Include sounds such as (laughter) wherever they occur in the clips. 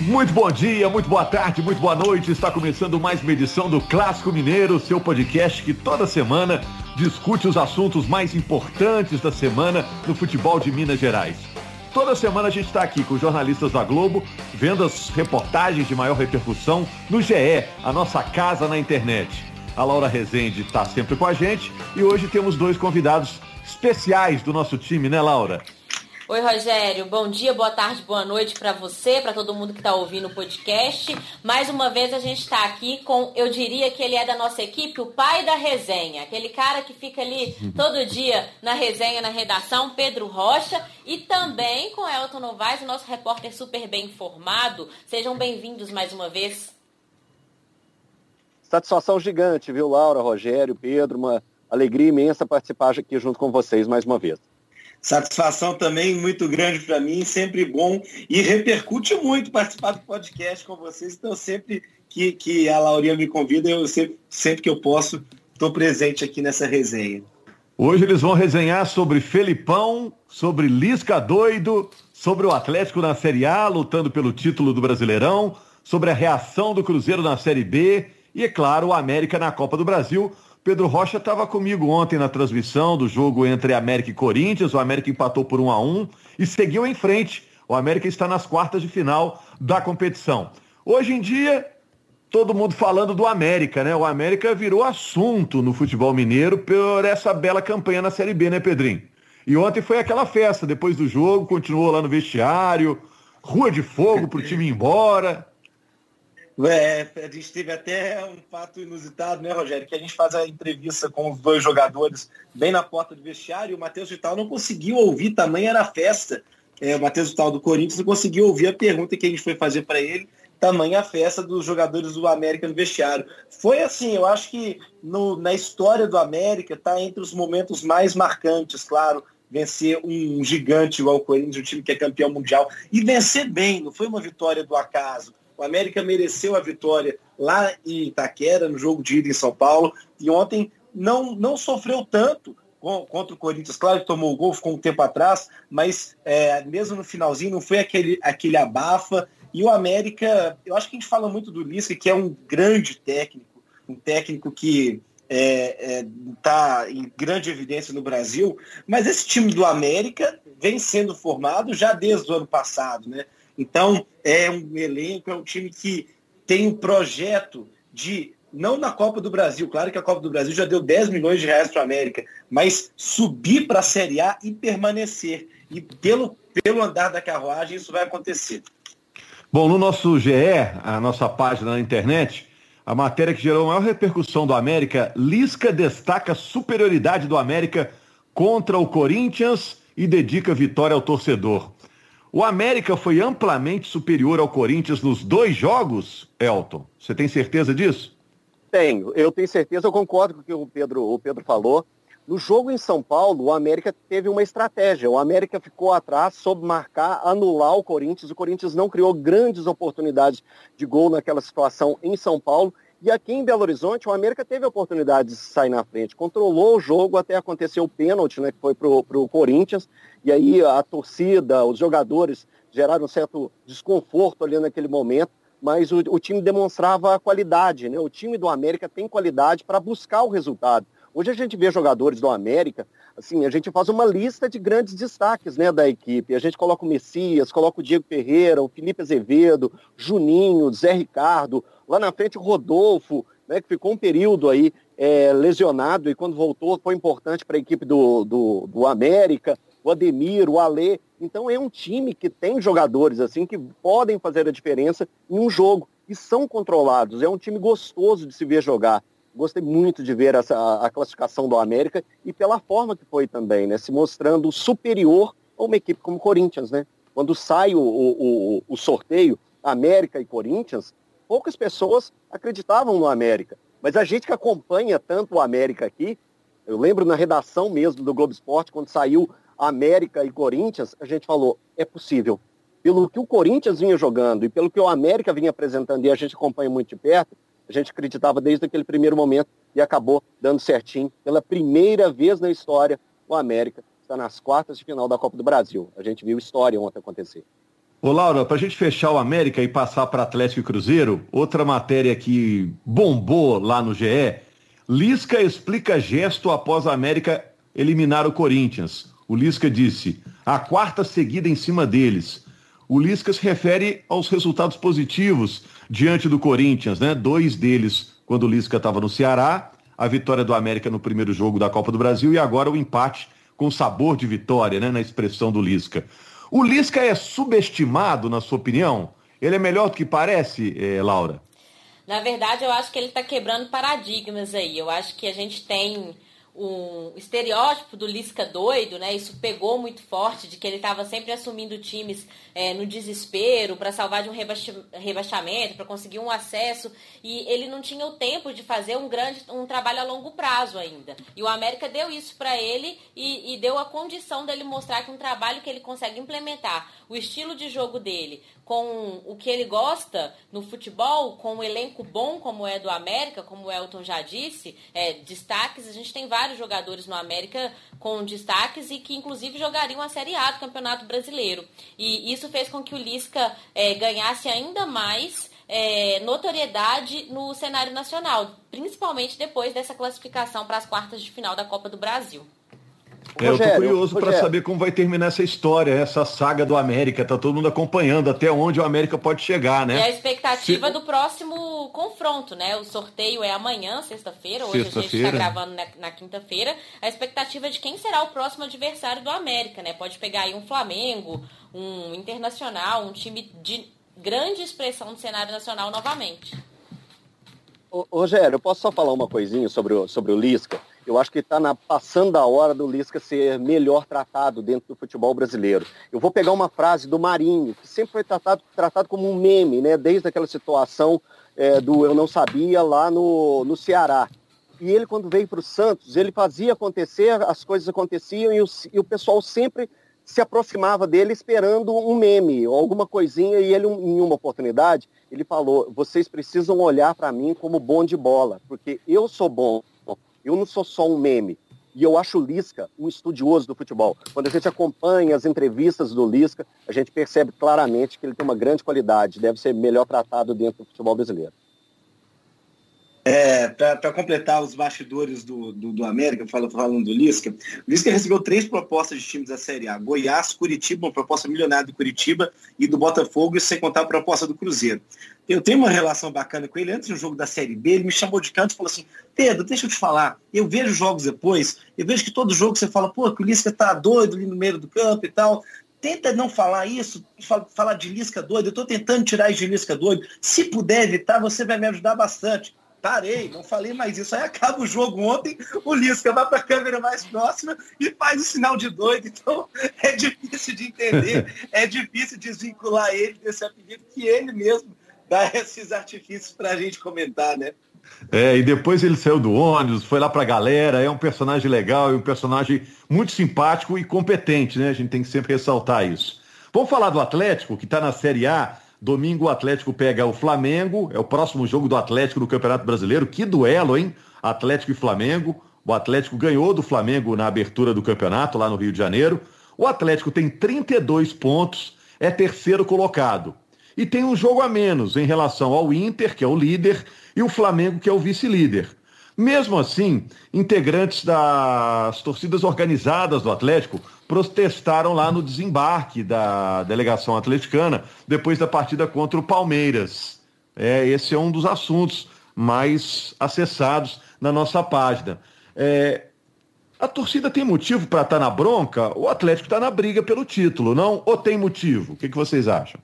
Muito bom dia, muito boa tarde, muito boa noite. Está começando mais uma edição do Clássico Mineiro, seu podcast que toda semana discute os assuntos mais importantes da semana no futebol de Minas Gerais. Toda semana a gente está aqui com os jornalistas da Globo, vendo as reportagens de maior repercussão no GE, a nossa casa na internet. A Laura Rezende está sempre com a gente e hoje temos dois convidados especiais do nosso time, né, Laura? Oi, Rogério. Bom dia, boa tarde, boa noite para você, para todo mundo que está ouvindo o podcast. Mais uma vez a gente está aqui com, eu diria que ele é da nossa equipe, o pai da resenha, aquele cara que fica ali todo dia na resenha, na redação, Pedro Rocha, e também com Elton Novaes, o nosso repórter super bem informado. Sejam bem-vindos mais uma vez. Satisfação gigante, viu, Laura, Rogério, Pedro, uma alegria imensa participar aqui junto com vocês mais uma vez. Satisfação também muito grande para mim, sempre bom e repercute muito participar do podcast com vocês. Então, sempre que, que a Laurinha me convida, eu sempre, sempre que eu posso, estou presente aqui nessa resenha. Hoje eles vão resenhar sobre Felipão, sobre Lisca Doido, sobre o Atlético na Série A, lutando pelo título do Brasileirão, sobre a reação do Cruzeiro na Série B e, é claro, o América na Copa do Brasil Pedro Rocha estava comigo ontem na transmissão do jogo entre América e Corinthians. O América empatou por 1 a 1 e seguiu em frente. O América está nas quartas de final da competição. Hoje em dia, todo mundo falando do América, né? O América virou assunto no futebol mineiro por essa bela campanha na Série B, né, Pedrinho? E ontem foi aquela festa, depois do jogo, continuou lá no vestiário, rua de fogo para o time ir embora. É, a gente teve até um fato inusitado, né, Rogério? Que a gente faz a entrevista com os dois jogadores bem na porta do vestiário e o Matheus Vital não conseguiu ouvir, tamanha era a festa. É, o Matheus Vital do Corinthians não conseguiu ouvir a pergunta que a gente foi fazer para ele, tamanha a festa dos jogadores do América no vestiário. Foi assim, eu acho que no, na história do América está entre os momentos mais marcantes, claro, vencer um gigante igual o Corinthians, um time que é campeão mundial, e vencer bem, não foi uma vitória do acaso o América mereceu a vitória lá em Itaquera, no jogo de ida em São Paulo, e ontem não, não sofreu tanto contra o Corinthians. Claro que tomou o gol, ficou um tempo atrás, mas é, mesmo no finalzinho não foi aquele, aquele abafa. E o América, eu acho que a gente fala muito do Lisca, que é um grande técnico, um técnico que está é, é, tá em grande evidência no Brasil, mas esse time do América vem sendo formado já desde o ano passado, né? Então, é um elenco, é um time que tem um projeto de, não na Copa do Brasil, claro que a Copa do Brasil já deu 10 milhões de reais para a América, mas subir para a Série A e permanecer. E pelo, pelo andar da carruagem, isso vai acontecer. Bom, no nosso GE, a nossa página na internet, a matéria que gerou maior repercussão do América, Lisca destaca a superioridade do América contra o Corinthians e dedica vitória ao torcedor. O América foi amplamente superior ao Corinthians nos dois jogos, Elton. Você tem certeza disso? Tenho, eu tenho certeza, eu concordo com o que o Pedro, o Pedro falou. No jogo em São Paulo, o América teve uma estratégia. O América ficou atrás, soube marcar, anular o Corinthians. O Corinthians não criou grandes oportunidades de gol naquela situação em São Paulo. E aqui em Belo Horizonte, o América teve a oportunidade de sair na frente, controlou o jogo até acontecer o pênalti, né, que foi para o Corinthians, e aí a torcida, os jogadores geraram um certo desconforto ali naquele momento, mas o, o time demonstrava qualidade, né? O time do América tem qualidade para buscar o resultado. Hoje a gente vê jogadores do América, assim, a gente faz uma lista de grandes destaques, né, da equipe. A gente coloca o Messias, coloca o Diego Ferreira, o Felipe Azevedo, Juninho, Zé Ricardo, lá na frente o Rodolfo, né, que ficou um período aí é, lesionado e quando voltou foi importante para a equipe do, do, do América o Ademir, o Alê. Então é um time que tem jogadores assim que podem fazer a diferença em um jogo e são controlados. É um time gostoso de se ver jogar. Gostei muito de ver essa, a classificação do América e pela forma que foi também, né? Se mostrando superior a uma equipe como o Corinthians, né? Quando sai o, o, o sorteio, América e Corinthians, poucas pessoas acreditavam no América. Mas a gente que acompanha tanto o América aqui, eu lembro na redação mesmo do Globo Esporte, quando saiu América e Corinthians, a gente falou, é possível. Pelo que o Corinthians vinha jogando e pelo que o América vinha apresentando, e a gente acompanha muito de perto, a gente acreditava desde aquele primeiro momento e acabou dando certinho. Pela primeira vez na história, o América está nas quartas de final da Copa do Brasil. A gente viu história ontem acontecer. Ô Laura, para a gente fechar o América e passar para Atlético e Cruzeiro, outra matéria que bombou lá no GE, Lisca explica gesto após a América eliminar o Corinthians. O Lisca disse, a quarta seguida em cima deles. O Lisca se refere aos resultados positivos diante do Corinthians, né? Dois deles quando o Lisca estava no Ceará, a vitória do América no primeiro jogo da Copa do Brasil e agora o empate com sabor de vitória, né? Na expressão do Lisca. O Lisca é subestimado, na sua opinião? Ele é melhor do que parece, eh, Laura? Na verdade, eu acho que ele está quebrando paradigmas aí. Eu acho que a gente tem um estereótipo do Lisca doido, né? Isso pegou muito forte, de que ele estava sempre assumindo times é, no desespero para salvar de um rebaixamento, para conseguir um acesso, e ele não tinha o tempo de fazer um grande um trabalho a longo prazo ainda. E o América deu isso para ele e, e deu a condição dele mostrar que um trabalho que ele consegue implementar, o estilo de jogo dele, com o que ele gosta no futebol, com um elenco bom como é do América, como o Elton já disse, é, destaques, a gente tem vários jogadores no América com destaques e que inclusive jogariam a Série A do Campeonato Brasileiro. E isso fez com que o Lisca é, ganhasse ainda mais é, notoriedade no cenário nacional, principalmente depois dessa classificação para as quartas de final da Copa do Brasil. É, eu tô curioso para saber como vai terminar essa história, essa saga do América. Tá todo mundo acompanhando até onde o América pode chegar, né? E a expectativa Se... do próximo confronto, né? O sorteio é amanhã, sexta-feira. Hoje sexta a gente está gravando na, na quinta-feira. A expectativa é de quem será o próximo adversário do América, né? Pode pegar aí um Flamengo, um Internacional, um time de grande expressão do cenário nacional novamente. Ô, Rogério, eu posso só falar uma coisinha sobre o, sobre o Lisca? Eu acho que está passando a hora do Lisca ser melhor tratado dentro do futebol brasileiro. Eu vou pegar uma frase do Marinho, que sempre foi tratado, tratado como um meme, né? desde aquela situação é, do Eu Não Sabia lá no, no Ceará. E ele, quando veio para o Santos, ele fazia acontecer, as coisas aconteciam e o, e o pessoal sempre se aproximava dele esperando um meme ou alguma coisinha e ele, em uma oportunidade, ele falou, vocês precisam olhar para mim como bom de bola, porque eu sou bom, eu não sou só um meme. E eu acho o Lisca um estudioso do futebol. Quando a gente acompanha as entrevistas do Lisca, a gente percebe claramente que ele tem uma grande qualidade, deve ser melhor tratado dentro do futebol brasileiro. É, para completar os bastidores do, do, do América, falando, falando do Lisca, o Lisca recebeu três propostas de times da Série A: Goiás, Curitiba, uma proposta milionária do Curitiba e do Botafogo, e sem contar a proposta do Cruzeiro. Eu tenho uma relação bacana com ele. Antes do jogo da Série B, ele me chamou de canto e falou assim: Pedro, deixa eu te falar. Eu vejo jogos depois, eu vejo que todo jogo você fala, pô, que o Lisca tá doido ali no meio do campo e tal tenta não falar isso, falar de Lisca doido, eu estou tentando tirar isso de Lisca doido. Se puder evitar, você vai me ajudar bastante parei, não falei mais isso. Aí acaba o jogo ontem, o Lisca vai para a câmera mais próxima e faz o sinal de doido. Então (laughs) é difícil de entender, (laughs) é difícil desvincular ele desse apelido que ele mesmo dá (laughs) esses artifícios para a gente comentar, né? É, e depois ele saiu do ônibus, foi lá pra galera, é um personagem legal, é um personagem muito simpático e competente, né? A gente tem que sempre ressaltar isso. Vamos falar do Atlético, que está na Série A, Domingo o Atlético pega o Flamengo, é o próximo jogo do Atlético no Campeonato Brasileiro. Que duelo, hein? Atlético e Flamengo. O Atlético ganhou do Flamengo na abertura do campeonato lá no Rio de Janeiro. O Atlético tem 32 pontos, é terceiro colocado. E tem um jogo a menos em relação ao Inter, que é o líder, e o Flamengo, que é o vice-líder. Mesmo assim, integrantes das torcidas organizadas do Atlético protestaram lá no desembarque da delegação atleticana depois da partida contra o Palmeiras. É, esse é um dos assuntos mais acessados na nossa página. É, a torcida tem motivo para estar tá na bronca? O Atlético está na briga pelo título, não? Ou tem motivo? O que, que vocês acham?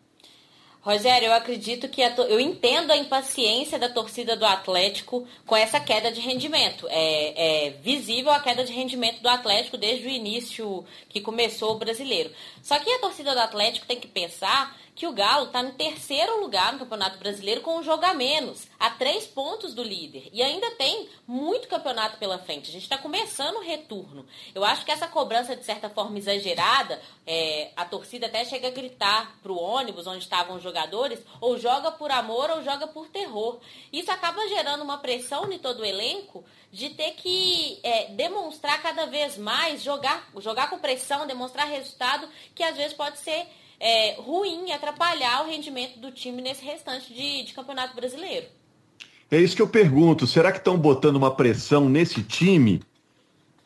Rogério, eu acredito que eu entendo a impaciência da torcida do Atlético com essa queda de rendimento. É, é, visível a queda de rendimento do Atlético desde o início que começou o brasileiro. Só que a torcida do Atlético tem que pensar que o Galo está no terceiro lugar no Campeonato Brasileiro com um jogo a menos, a três pontos do líder. E ainda tem muito campeonato pela frente. A gente está começando o retorno. Eu acho que essa cobrança, de certa forma, exagerada, é, a torcida até chega a gritar para o ônibus onde estavam os jogadores, ou joga por amor ou joga por terror. Isso acaba gerando uma pressão em todo o elenco de ter que é, demonstrar cada vez mais, jogar, jogar com pressão, demonstrar resultado, que às vezes pode ser é, ruim, atrapalhar o rendimento do time nesse restante de, de campeonato brasileiro. É isso que eu pergunto. Será que estão botando uma pressão nesse time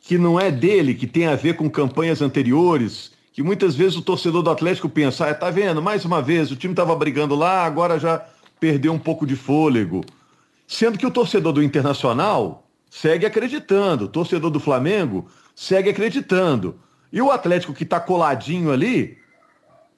que não é dele, que tem a ver com campanhas anteriores? Que muitas vezes o torcedor do Atlético pensa, ah, tá vendo, mais uma vez, o time estava brigando lá, agora já perdeu um pouco de fôlego. Sendo que o torcedor do Internacional segue acreditando, o torcedor do Flamengo segue acreditando. E o Atlético que está coladinho ali,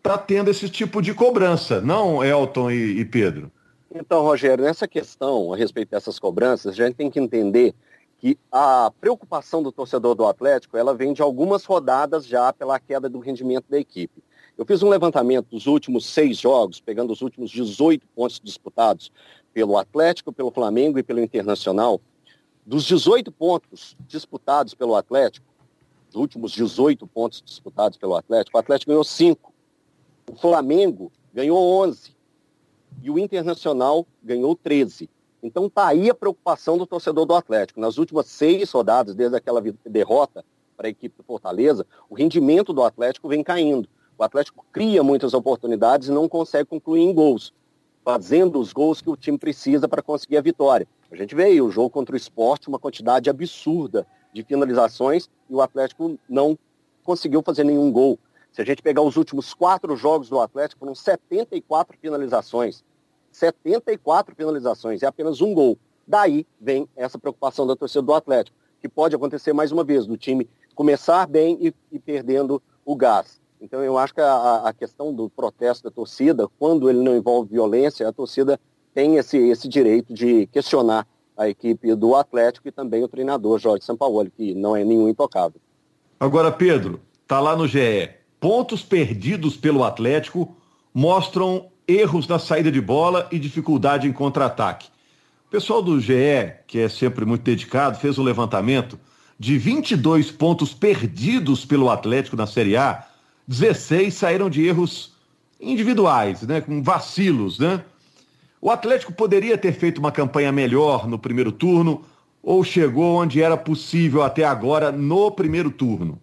está tendo esse tipo de cobrança, não, Elton e, e Pedro? Então, Rogério, nessa questão a respeito dessas cobranças, a gente tem que entender que a preocupação do torcedor do Atlético, ela vem de algumas rodadas já pela queda do rendimento da equipe. Eu fiz um levantamento dos últimos seis jogos, pegando os últimos 18 pontos disputados pelo Atlético, pelo Flamengo e pelo Internacional. Dos 18 pontos disputados pelo Atlético, dos últimos 18 pontos disputados pelo Atlético, o Atlético ganhou 5. O Flamengo ganhou 11 e o Internacional ganhou 13. Então tá aí a preocupação do torcedor do Atlético. Nas últimas seis rodadas, desde aquela derrota para a equipe do Fortaleza, o rendimento do Atlético vem caindo. O Atlético cria muitas oportunidades e não consegue concluir em gols, fazendo os gols que o time precisa para conseguir a vitória. A gente vê aí o jogo contra o esporte, uma quantidade absurda de finalizações e o Atlético não conseguiu fazer nenhum gol. Se a gente pegar os últimos quatro jogos do Atlético, foram 74 finalizações. 74 finalizações, é apenas um gol. Daí vem essa preocupação da torcida do Atlético, que pode acontecer mais uma vez, do time começar bem e, e perdendo o gás. Então eu acho que a, a, questão do protesto da torcida, quando ele não envolve violência, a torcida tem esse, esse direito de questionar a equipe do Atlético e também o treinador Jorge Sampaoli, que não é nenhum intocável. Agora, Pedro, tá lá no GE. Pontos perdidos pelo Atlético mostram erros na saída de bola e dificuldade em contra-ataque. O pessoal do GE, que é sempre muito dedicado, fez um levantamento de 22 pontos perdidos pelo Atlético na Série A, 16 saíram de erros individuais, né, com vacilos, né? O Atlético poderia ter feito uma campanha melhor no primeiro turno ou chegou onde era possível até agora no primeiro turno?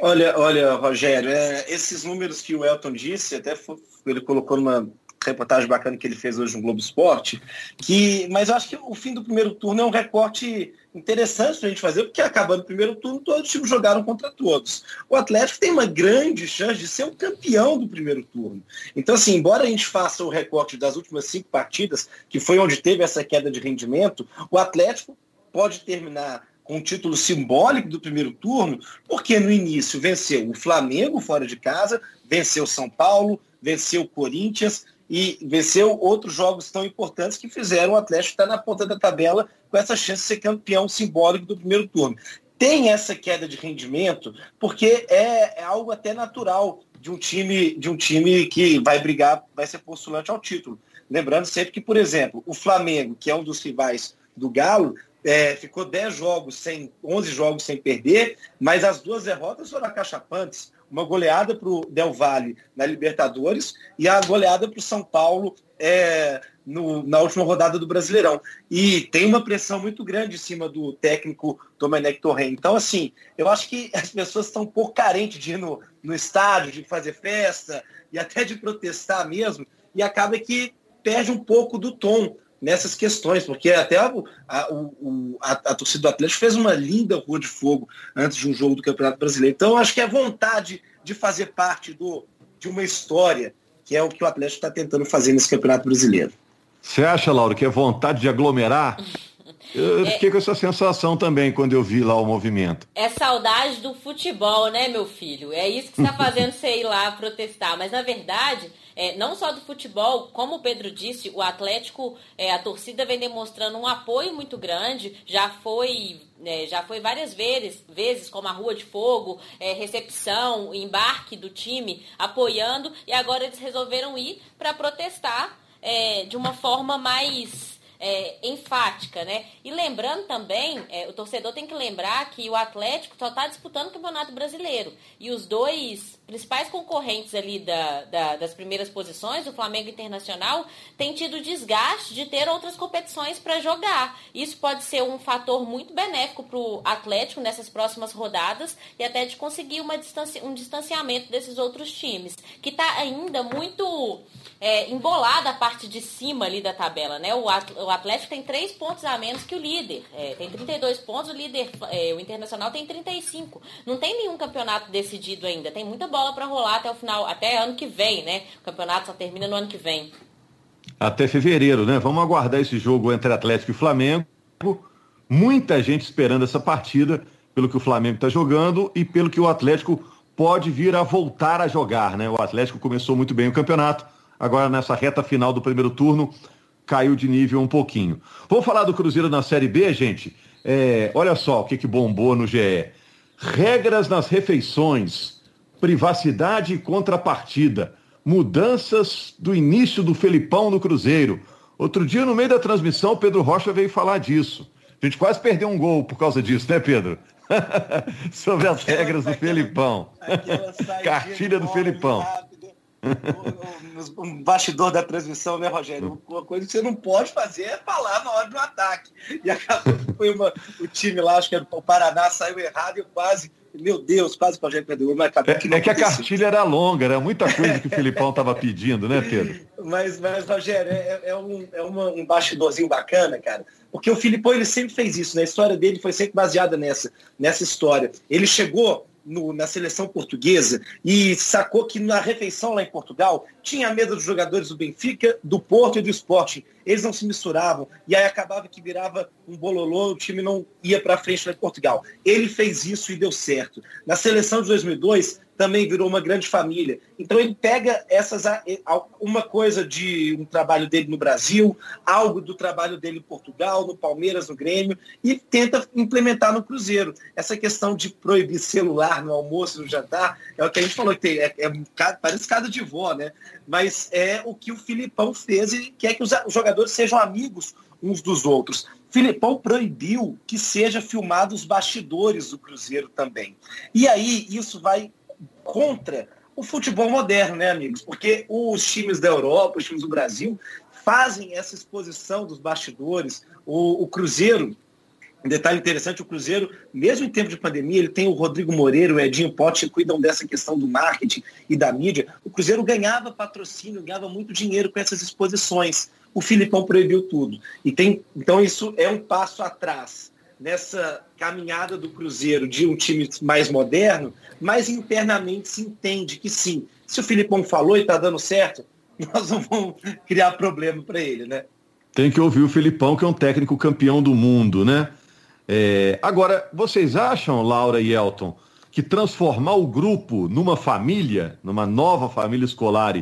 Olha, olha, Rogério, é, esses números que o Elton disse, até foi, ele colocou numa reportagem bacana que ele fez hoje no Globo Esporte, que, mas eu acho que o fim do primeiro turno é um recorte interessante para a gente fazer, porque acabando o primeiro turno, todos os times jogaram contra todos. O Atlético tem uma grande chance de ser o campeão do primeiro turno. Então, assim, embora a gente faça o recorte das últimas cinco partidas, que foi onde teve essa queda de rendimento, o Atlético pode terminar com um título simbólico do primeiro turno, porque no início venceu o Flamengo fora de casa, venceu São Paulo, venceu o Corinthians e venceu outros jogos tão importantes que fizeram o Atlético estar na ponta da tabela com essa chance de ser campeão simbólico do primeiro turno. Tem essa queda de rendimento porque é, é algo até natural de um time de um time que vai brigar, vai ser postulante ao título. Lembrando sempre que, por exemplo, o Flamengo, que é um dos rivais do Galo, é, ficou 10 jogos sem, 11 jogos sem perder, mas as duas derrotas foram acachapantes. Uma goleada para o Del Valle na Libertadores e a goleada para o São Paulo é, no, na última rodada do Brasileirão. E tem uma pressão muito grande em cima do técnico Domenech Torren. Então, assim, eu acho que as pessoas estão um pouco carentes de ir no, no estádio, de fazer festa e até de protestar mesmo, e acaba que perde um pouco do tom nessas questões, porque até a, a, a, a, torcida do Atlético fez uma linda rua de fogo antes de um jogo do Campeonato Brasileiro. Então, acho que é vontade de fazer parte do, de uma história, que é o que o Atlético está tentando fazer nesse Campeonato Brasileiro. Você acha, Laura, que é vontade de aglomerar? Eu fiquei com essa sensação também quando eu vi lá o movimento. É saudade do futebol, né, meu filho? É isso que está fazendo você ir lá protestar. Mas, na verdade, é, não só do futebol, como o Pedro disse, o Atlético, é, a torcida vem demonstrando um apoio muito grande, já foi, é, já foi várias vezes, vezes como a Rua de Fogo, é, recepção, embarque do time apoiando, e agora eles resolveram ir para protestar é, de uma forma mais é, enfática, né? E lembrando também, é, o torcedor tem que lembrar que o Atlético só está disputando o Campeonato Brasileiro. E os dois principais concorrentes ali da, da, das primeiras posições, o Flamengo Internacional, têm tido desgaste de ter outras competições para jogar. Isso pode ser um fator muito benéfico para o Atlético nessas próximas rodadas e até de conseguir uma distanci um distanciamento desses outros times, que está ainda muito é, embolada a parte de cima ali da tabela, né? O, Atlético tem três pontos a menos que o líder. É, tem 32 pontos, o líder, é, o Internacional tem 35. Não tem nenhum campeonato decidido ainda. Tem muita bola para rolar até o final, até ano que vem, né? O campeonato só termina no ano que vem. Até fevereiro, né? Vamos aguardar esse jogo entre Atlético e Flamengo. Muita gente esperando essa partida, pelo que o Flamengo está jogando e pelo que o Atlético pode vir a voltar a jogar, né? O Atlético começou muito bem o campeonato, agora nessa reta final do primeiro turno caiu de nível um pouquinho. Vamos falar do Cruzeiro na Série B, gente? É, olha só o que, que bombou no GE. Regras nas refeições, privacidade e contrapartida, mudanças do início do Felipão no Cruzeiro. Outro dia, no meio da transmissão, Pedro Rocha veio falar disso. A gente quase perdeu um gol por causa disso, né, Pedro? (laughs) Sobre as regras do Felipão. (laughs) Cartilha do Felipão. Um bastidor da transmissão, né, Rogério? Uma coisa que você não pode fazer é falar na hora do ataque. E acabou que foi uma, o time lá, acho que era o Paraná, saiu errado e quase, meu Deus, quase para o Rogério perdeu. Mas é, que, é que a cartilha era longa, era muita coisa que o Filipão estava pedindo, né, Pedro? (laughs) Mas, mas Rogério, é, é um, é uma, um bastidorzinho bacana, cara. Porque o Filipão ele sempre fez isso, né? A história dele foi sempre baseada nessa, nessa história. Ele chegou no, na seleção portuguesa e sacou que na refeição lá em Portugal tinha medo dos jogadores do Benfica, do Porto e do Sporting. Eles não se misturavam e aí acabava que virava um bololô, o time não ia para frente lá em Portugal. Ele fez isso e deu certo. Na seleção de 2002, também virou uma grande família. Então ele pega essas uma coisa de um trabalho dele no Brasil, algo do trabalho dele em Portugal, no Palmeiras, no Grêmio e tenta implementar no Cruzeiro. Essa questão de proibir celular no almoço, no jantar, é o que a gente falou que tem, é, é parece casa de vó, né? Mas é o que o Filipão fez e quer que os jogadores sejam amigos uns dos outros. Filipão proibiu que seja filmado os bastidores do Cruzeiro também. E aí isso vai contra o futebol moderno, né, amigos? Porque os times da Europa, os times do Brasil, fazem essa exposição dos bastidores. O, o Cruzeiro, um detalhe interessante, o Cruzeiro, mesmo em tempo de pandemia, ele tem o Rodrigo Moreira, o Edinho Pote, que cuidam dessa questão do marketing e da mídia. O Cruzeiro ganhava patrocínio, ganhava muito dinheiro com essas exposições. O Filipão proibiu tudo. E tem, então isso é um passo atrás nessa caminhada do Cruzeiro de um time mais moderno, mas internamente se entende que sim, se o Filipão falou e está dando certo, (laughs) nós não vamos criar problema para ele, né? Tem que ouvir o Filipão, que é um técnico campeão do mundo, né? É... Agora, vocês acham, Laura e Elton, que transformar o grupo numa família, numa nova família escolar,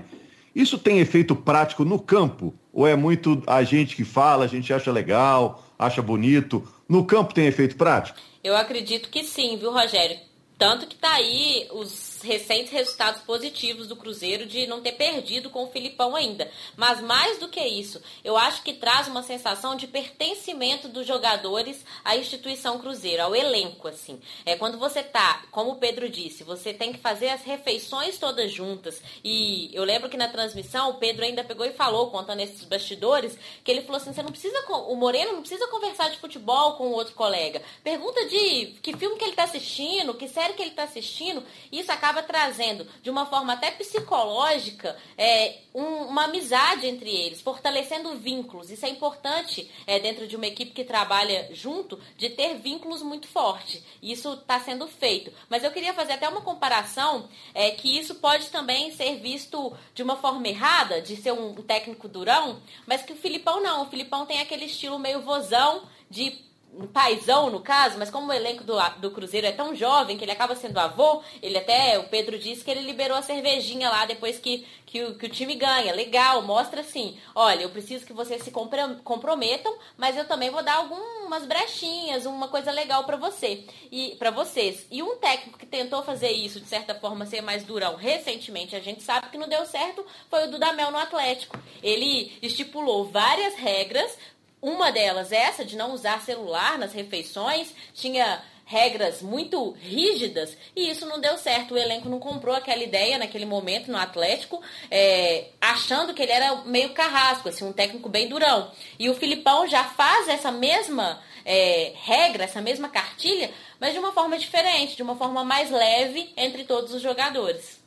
isso tem efeito prático no campo? Ou é muito a gente que fala, a gente acha legal, acha bonito? No campo tem efeito prático? Eu acredito que sim, viu, Rogério? Tanto que tá aí os recentes resultados positivos do Cruzeiro de não ter perdido com o Filipão ainda. Mas mais do que isso, eu acho que traz uma sensação de pertencimento dos jogadores à instituição Cruzeiro, ao elenco, assim. É quando você tá, como o Pedro disse, você tem que fazer as refeições todas juntas. E eu lembro que na transmissão o Pedro ainda pegou e falou, contando esses bastidores, que ele falou assim: você não precisa, o Moreno não precisa conversar de futebol com o outro colega. Pergunta de que filme que ele tá assistindo, que série que ele tá assistindo. Isso acaba acaba trazendo, de uma forma até psicológica, é, um, uma amizade entre eles, fortalecendo vínculos. Isso é importante é, dentro de uma equipe que trabalha junto, de ter vínculos muito fortes. Isso está sendo feito. Mas eu queria fazer até uma comparação é, que isso pode também ser visto de uma forma errada, de ser um técnico durão, mas que o Filipão não. O Filipão tem aquele estilo meio vozão de um paizão no caso, mas como o elenco do, do Cruzeiro é tão jovem que ele acaba sendo avô, ele até, o Pedro disse que ele liberou a cervejinha lá depois que, que, o, que o time ganha. Legal, mostra assim, olha, eu preciso que vocês se comprometam, mas eu também vou dar algumas brechinhas, uma coisa legal para você e para vocês. E um técnico que tentou fazer isso, de certa forma, ser mais durão recentemente, a gente sabe que não deu certo, foi o Dudamel no Atlético. Ele estipulou várias regras Uma delas, essa de não usar celular nas refeições, tinha regras muito rígidas e isso não deu certo. O elenco não comprou aquela ideia naquele momento no Atlético, é, achando que ele era meio carrasco, assim, um técnico bem durão. E o Filipão já faz essa mesma é, regra, essa mesma cartilha, mas de uma forma diferente, de uma forma mais leve entre todos os jogadores.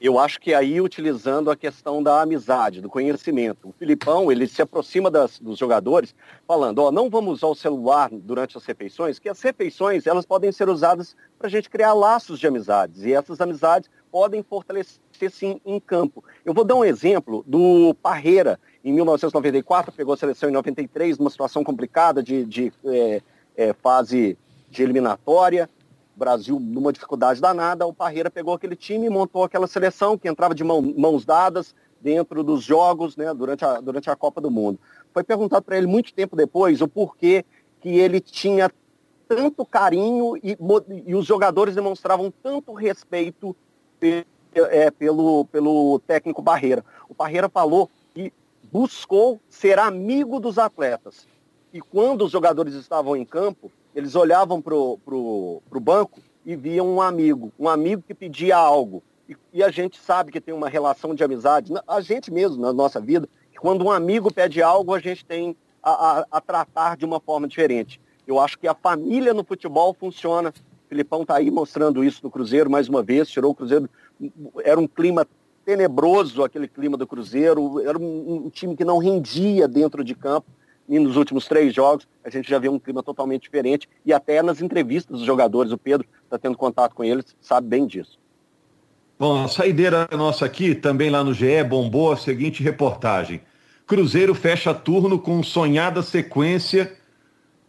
Eu acho que aí utilizando a questão da amizade, do conhecimento. O Filipão, ele se aproxima das, dos jogadores falando, ó, não vamos usar o celular durante as refeições, que as refeições, elas podem ser usadas para a gente criar laços de amizades. E essas amizades podem fortalecer, sim, em campo. Eu vou dar um exemplo do Parreira, em 1994, pegou a seleção em 93, numa situação complicada de, de é, é, fase de eliminatória, Brasil numa dificuldade danada, o Parreira pegou aquele time e montou aquela seleção que entrava de mão, mãos dadas dentro dos jogos né, durante, a, durante a Copa do Mundo. Foi perguntado para ele muito tempo depois o porquê que ele tinha tanto carinho e, e os jogadores demonstravam tanto respeito é, pelo, pelo técnico Barreira. O Barreira falou que buscou ser amigo dos atletas. E quando os jogadores estavam em campo, eles olhavam para o banco e viam um amigo, um amigo que pedia algo. E, e, a gente sabe que tem uma relação de amizade, a gente mesmo, na nossa vida, que quando um amigo pede algo, a gente tem a, a, a tratar de uma forma diferente. Eu acho que a família no futebol funciona. O Filipão está aí mostrando isso no Cruzeiro mais uma vez, tirou o Cruzeiro. Era um clima tenebroso aquele clima do Cruzeiro, era um, um time que não rendia dentro de campo e nos últimos três jogos a gente já vê um clima totalmente diferente e até nas entrevistas dos jogadores, o Pedro está tendo contato com eles, sabe bem disso. Bom, a saideira nossa aqui, também lá no GE, bombou a seguinte reportagem. Cruzeiro fecha turno com sonhada sequência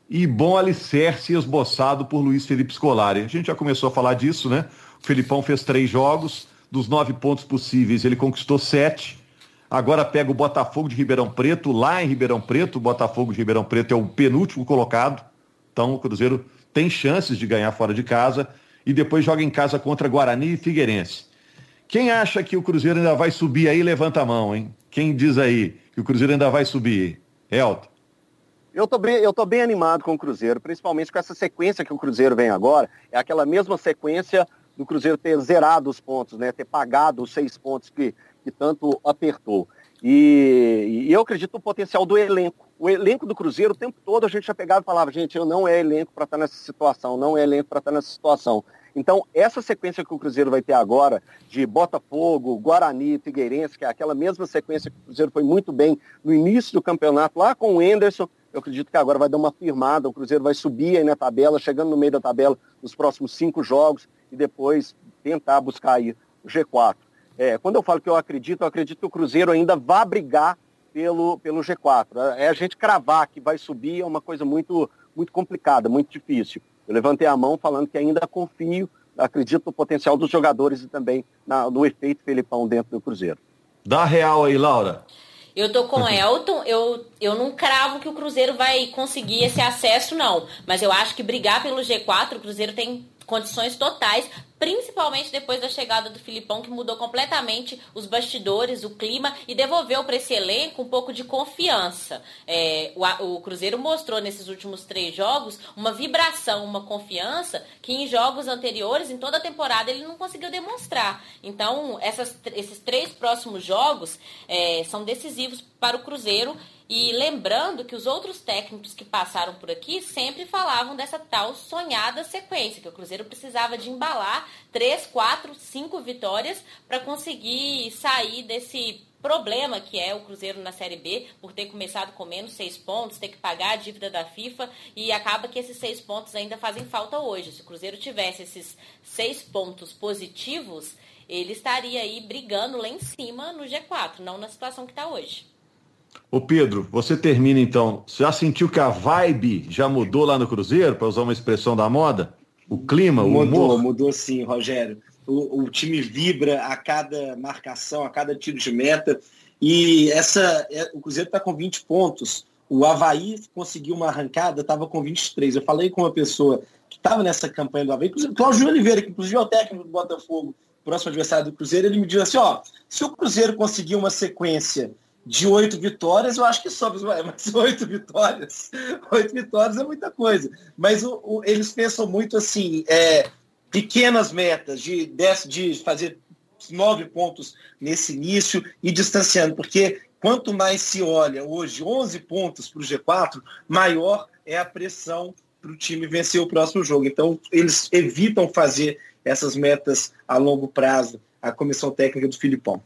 e bom alicerce esboçado por Luiz Felipe Scolari. A gente já começou a falar disso, né? O Felipão fez três jogos, dos nove pontos possíveis ele conquistou sete, Agora pega o Botafogo de Ribeirão Preto, lá em Ribeirão Preto. O Botafogo de Ribeirão Preto é o penúltimo colocado. Então o Cruzeiro tem chances de ganhar fora de casa. E depois joga em casa contra Guarani e Figueirense. Quem acha que o Cruzeiro ainda vai subir aí, levanta a mão, hein? Quem diz aí que o Cruzeiro ainda vai subir? Elton. Eu tô, bem, eu tô bem animado com o Cruzeiro, principalmente com essa sequência que o Cruzeiro vem agora. É aquela mesma sequência do Cruzeiro ter zerado os pontos, né? Ter pagado os seis pontos que, que tanto apertou. E, e eu acredito no potencial do elenco. O elenco do Cruzeiro, o tempo todo a gente já pegava e falava, gente, eu não é elenco para estar nessa situação, não é elenco para estar nessa situação. Então, essa sequência que o Cruzeiro vai ter agora, de Botafogo, Guarani, Figueirense, que é aquela mesma sequência que o Cruzeiro foi muito bem no início do campeonato, lá com o Enderson, eu acredito que agora vai dar uma firmada, o Cruzeiro vai subir aí na tabela, chegando no meio da tabela nos próximos cinco jogos e depois tentar buscar aí o G4. É, quando eu falo que eu acredito, eu acredito que o Cruzeiro ainda vai brigar pelo, pelo G4. É a gente cravar que vai subir é uma coisa muito, muito complicada, muito difícil. Eu levantei a mão falando que ainda confio, acredito no potencial dos jogadores e também na, no efeito Felipão dentro do Cruzeiro. Dá real aí, Laura. Eu tô com o (laughs) Elton, eu, eu não cravo que o Cruzeiro vai conseguir esse acesso, não. Mas eu acho que brigar pelo G4, o Cruzeiro tem condições totais, principalmente depois da chegada do Filipão, que mudou completamente os bastidores, o clima e devolveu para esse elenco um pouco de confiança. É, o, o, Cruzeiro mostrou nesses últimos três jogos uma vibração, uma confiança que em jogos anteriores, em toda a temporada, ele não conseguiu demonstrar. Então, essas, esses três próximos jogos é, são decisivos para o Cruzeiro e lembrando que os outros técnicos que passaram por aqui sempre falavam dessa tal sonhada sequência, que o Cruzeiro precisava de embalar três, quatro, cinco vitórias para conseguir sair desse problema que é o Cruzeiro na Série B, por ter começado com menos seis pontos, ter que pagar a dívida da FIFA e acaba que esses seis pontos ainda fazem falta hoje. Se o Cruzeiro tivesse esses seis pontos positivos, ele estaria aí brigando lá em cima no G4, não na situação que está hoje. Ô Pedro, você termina então. Você já sentiu que a vibe já mudou lá no Cruzeiro, para usar uma expressão da moda? O clima, o mudou, humor? Mudou sim, Rogério. O, o, time vibra a cada marcação, a cada tiro de meta. E essa, é, o Cruzeiro está com 20 pontos. O Havaí conseguiu uma arrancada, estava com 23. Eu falei com uma pessoa que estava nessa campanha do Havaí, o Cláudio Oliveira, que inclusive é o técnico do Botafogo, próximo adversário do Cruzeiro, ele me disse assim, ó, se o Cruzeiro conseguir uma sequência de oito vitórias, eu acho que sobe, mas oito vitórias, (laughs) oito vitórias é muita coisa. Mas o, o, eles pensam muito assim, é, pequenas metas de, de, de fazer nove pontos nesse início e distanciando, porque quanto mais se olha hoje 11 pontos para o G4, maior é a pressão para o time vencer o próximo jogo. Então, eles evitam fazer essas metas a longo prazo, a comissão técnica do Filipão.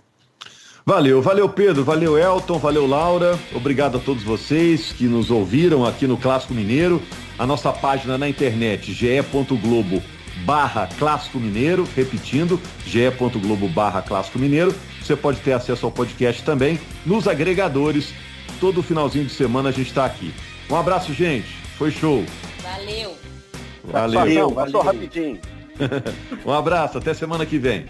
Valeu, valeu Pedro, valeu Elton, valeu Laura, obrigado a todos vocês que nos ouviram aqui no Clássico Mineiro. A nossa página na internet, ge.globo barra Clássico Mineiro, repetindo, ge.globo barra Clássico Mineiro. Você pode ter acesso ao podcast também nos agregadores. Todo finalzinho de semana a gente está aqui. Um abraço, gente. Foi show. Valeu. Valeu. Valeu, passou rapidinho. (laughs) um abraço, até semana que vem.